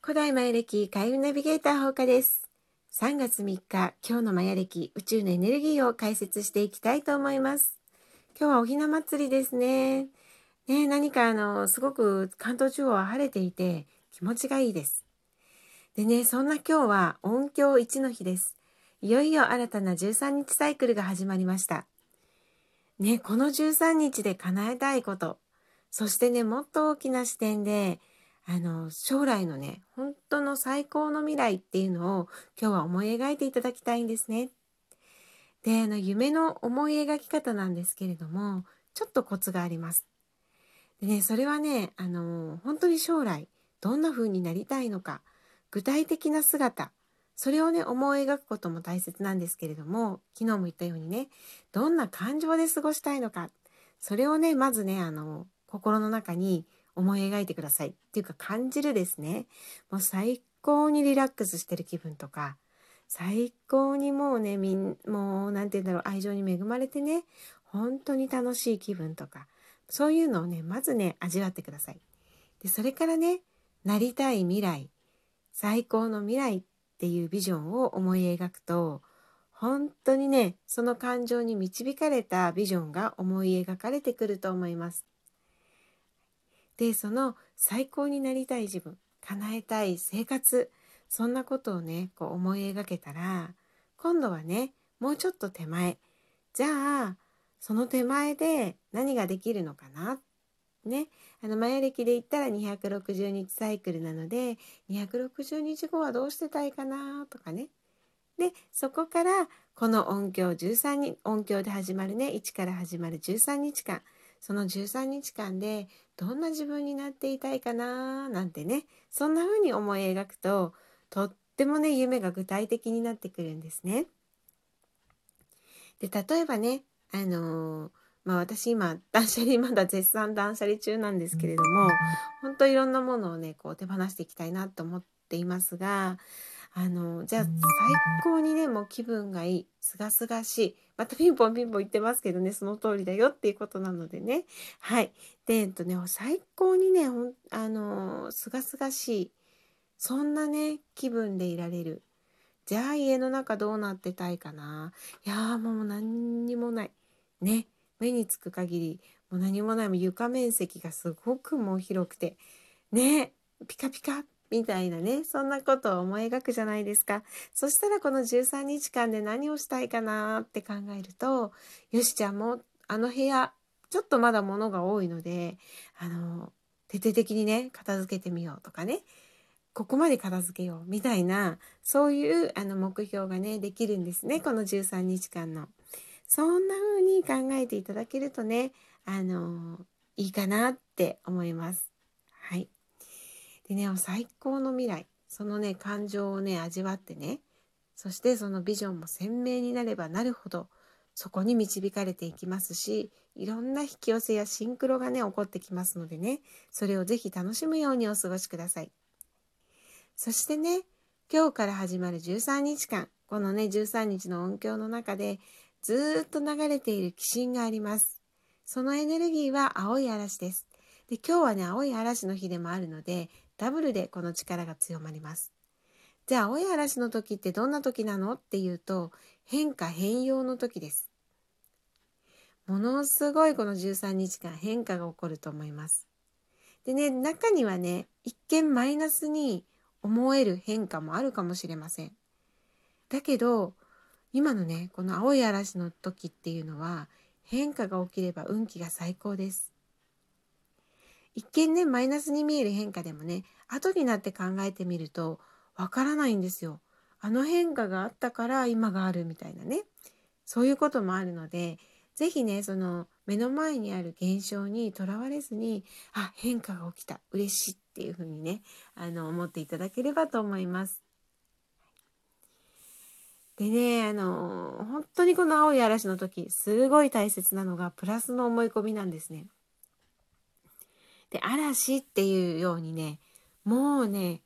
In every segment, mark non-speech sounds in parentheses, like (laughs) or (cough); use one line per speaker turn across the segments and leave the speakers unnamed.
古代マヤ暦開運ナビゲーター放課です。3月3日、今日のマヤ暦宇宙のエネルギーを解説していきたいと思います。今日はおひな祭りですね。ね何かあの、すごく関東地方は晴れていて気持ちがいいです。でね、そんな今日は音響1の日です。いよいよ新たな13日サイクルが始まりました。ね、この13日で叶えたいこと、そしてね、もっと大きな視点であの、将来のね、本当の最高の未来っていうのを今日は思い描いていただきたいんですね。で、あの、夢の思い描き方なんですけれども、ちょっとコツがあります。でね、それはね、あの、本当に将来、どんな風になりたいのか、具体的な姿、それをね、思い描くことも大切なんですけれども、昨日も言ったようにね、どんな感情で過ごしたいのか、それをね、まずね、あの、心の中に思い描いてください。っていうか感じるですね。もう最高にリラックスしてる気分とか最高にもうねみんもう何て言うんだろう愛情に恵まれてね本当に楽しい気分とかそういうのをねまずね味わってください。でそれからねなりたい未来最高の未来っていうビジョンを思い描くと本当にねその感情に導かれたビジョンが思い描かれてくると思います。でその最高になりたい自分叶えたい生活そんなことをねこう思い描けたら今度はねもうちょっと手前。じゃあその手前で何ができるのかなね。あのマヤ暦で言ったら260日サイクルなので260日後はどうしてたいかなとかね。でそこからこの音響13日音響で始まるね。1から始まる13日間。その13日間でどんな自分になっていたいかななんてね。そんな風に思い描くととってもね夢が具体的になってくるんですね。で例えばねあのー、まあ私今断捨離 (laughs) まだ絶賛断捨離中なんですけれども本当いろんなものをねこう手放していきたいなと思っていますがあのじゃあ最高にねもう気分がいいすがすがしい。またピンポンピンポン言ってますけどねその通りだよっていうことなのでね。はい。でえっとね最高にねほんあのすがすがしい。そんなね気分でいられる。じゃあ家の中どうなってたいかな。いやーもう何にもない。ね目につく限りもう何もない床面積がすごくもう広くてねピカピカみたいなねそんなことを思い描くじゃないですかそしたらこの13日間で何をしたいかなって考えるとよしじゃあもあの部屋ちょっとまだ物が多いのであの徹底的にね片付けてみようとかねここまで片付けようみたいなそういうあの目標がねできるんですねこの13日間の。そんな風に考えていただけるとねあのいいかなって思います。はい。でね最高の未来。そのね感情をね味わってねそしてそのビジョンも鮮明になればなるほどそこに導かれていきますしいろんな引き寄せやシンクロがね起こってきますのでねそれをぜひ楽しむようにお過ごしください。そしてね今日から始まる13日間このね13日の音響の中でずっと流れている気神がありますそのエネルギーは青い嵐ですで今日はね青い嵐の日でもあるのでダブルでこの力が強まります。じゃあ青い嵐の時ってどんな時なのっていうと変化変容の時です。ものすごいこの13日間変化が起こると思います。でね中にはね一見マイナスに思える変化もあるかもしれません。だけど今のねこの青い嵐の時っていうのは変化が起きれば運気が最高です。一見ねマイナスに見える変化でもね後になって考えてみるとわからないんですよ。あの変化があったから今があるみたいなねそういうこともあるので是非ねその目の前にある現象にとらわれずにあ変化が起きた嬉しいっていうふうにねあの思っていただければと思います。でねあの本当にこの青い嵐の時すごい大切なのがプラスの思い込みなんですね。で嵐っていうようにねもうね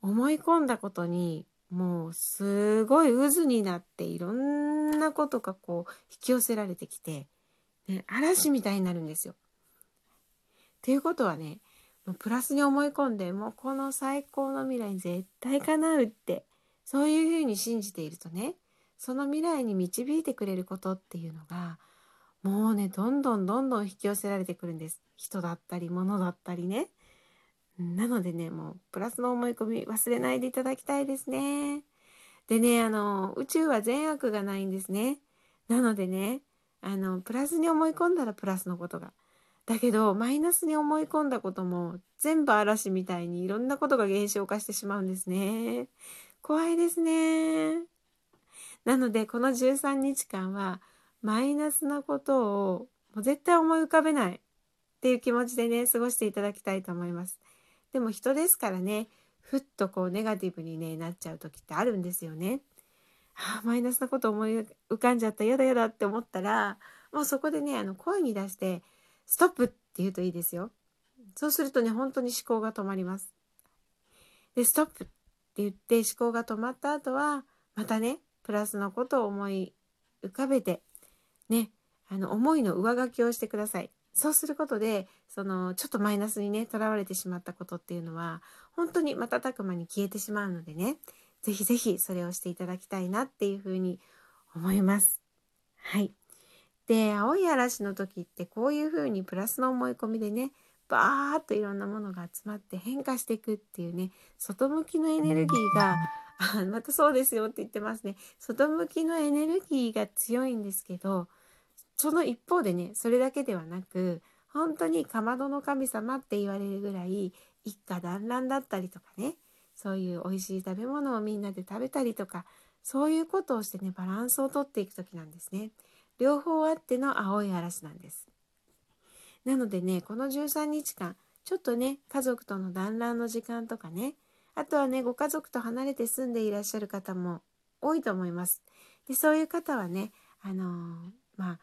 思い込んだことにもうすごい渦になっていろんなことがこう引き寄せられてきて、ね、嵐みたいになるんですよ。っていうことはねもうプラスに思い込んでもうこの最高の未来に絶対叶うってそういうふうに信じているとねその未来に導いてくれることっていうのがもうねどんどんどんどん引き寄せられてくるんです。人だったり物だったりね。なのでねもうプラスの思い込み忘れないでいただきたいですね。でねあの宇宙は善悪がないんですね。なのでねあのプラスに思い込んだらプラスのことが。だけどマイナスに思い込んだことも全部嵐みたいにいろんなことが現象化してしまうんですね。怖いですねなのでこの13日間はマイナスなことをもう絶対思い浮かべないっていう気持ちでね過ごしていただきたいと思います。でも人ですからねふっとこうネガティブに、ね、なっちゃう時ってあるんですよね。はあ、マイナスなこと思い浮かんじゃったやだやだって思ったらもうそこでねあの声に出して「ストップ!」って言うといいですよ。そうするとね本当に思考が止まります。で「ストップ!」言って思考が止まった後はまたねプラスのことを思い浮かべてね、あの思いの上書きをしてください。そうすることで、そのちょっとマイナスにね、とらわれてしまったことっていうのは、本当に瞬く間に消えてしまうのでね、ぜひぜひそれをしていただきたいなっていうふうに思います。はい。で、青い嵐の時ってこういうふうにプラスの思い込みでね、バーっといろんなものが集まって変化していくっていうね、外向きのエネルギーが、(laughs) あまたそうですよって言ってますね。外向きのエネルギーが強いんですけど、その一方でねそれだけではなく本当にかまどの神様って言われるぐらい一家団らんだったりとかねそういう美味しい食べ物をみんなで食べたりとかそういうことをしてねバランスをとっていく時なんですね。両方あっての青い嵐なんです。なのでねこの13日間ちょっとね家族との団らんの時間とかねあとはねご家族と離れて住んでいらっしゃる方も多いと思います。でそういう方はねあのー、まあ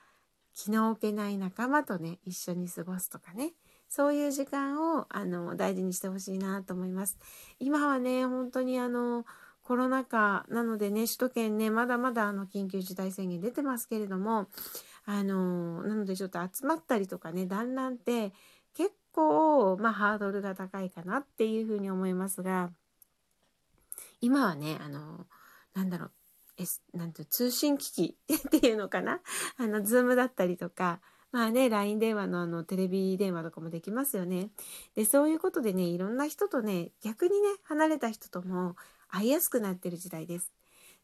気の置けない仲間とね一緒に過ごすとかねそういう時間をあの大事にしてほしいなと思います。今はね本当にあのコロナ禍なのでね首都圏ねまだまだあの緊急事態宣言出てますけれどもあのなのでちょっと集まったりとかね団らんって結構まあハードルが高いかなっていうふうに思いますが今はねあのなんだろう S、なんて通信機器 (laughs) っていうのかな？あの、ズームだったりとか、まあね、LINE 電話のあの、テレビ電話とかもできますよね。で、そういうことでね、いろんな人とね、逆にね、離れた人とも会いやすくなってる時代です。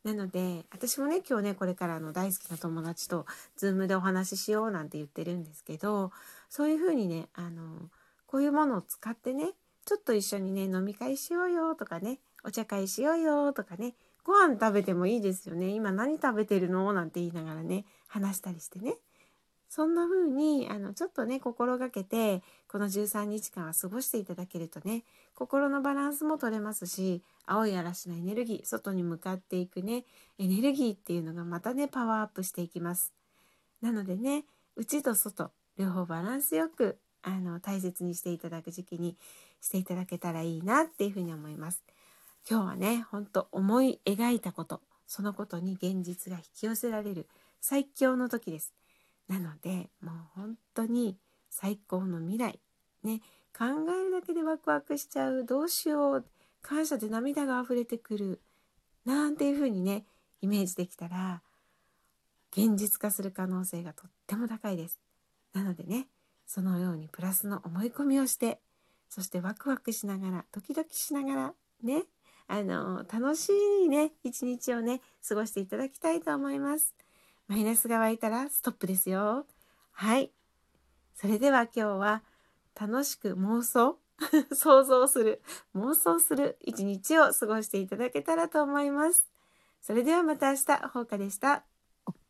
なので、私もね、今日ね、これからの大好きな友達と、ズームでお話ししようなんて言ってるんですけど、そういうふうにね、あの、こういうものを使ってね、ちょっと一緒にね、飲み会しようよとかね、お茶会しようよとかね、ご飯食べてもいいですよね。今何食べてるの？なんて言いながらね、話したりしてね。そんな風に、あの、ちょっとね、心がけて、この13日間は過ごしていただけるとね、心のバランスも取れますし、青い嵐のエネルギー、外に向かっていくね、エネルギーっていうのがまたね、パワーアップしていきます。なのでね、内と外、両方バランスよく、あの、大切にしていただく時期にしていただけたらいいなっていうふうに思います。今日はねほんと思い描いたことそのことに現実が引き寄せられる最強の時ですなのでもう本当に最高の未来。ね考えるだけでワクワクしちゃう。どうしよう。感謝で涙が溢れてくる。なんていう風にねイメージできたら現実化する可能性がとっても高いです。なのでねそのようにプラスの思い込みをしてそしてワクワクしながらドキドキしながらねあの、楽しいね、一日をね、過ごしていただきたいと思います。マイナスが湧いたらストップですよ。はい。それでは今日は楽しく妄想 (laughs) 想像する、妄想する一日を過ごしていただけたらと思います。それではまた明日、ほうかでした。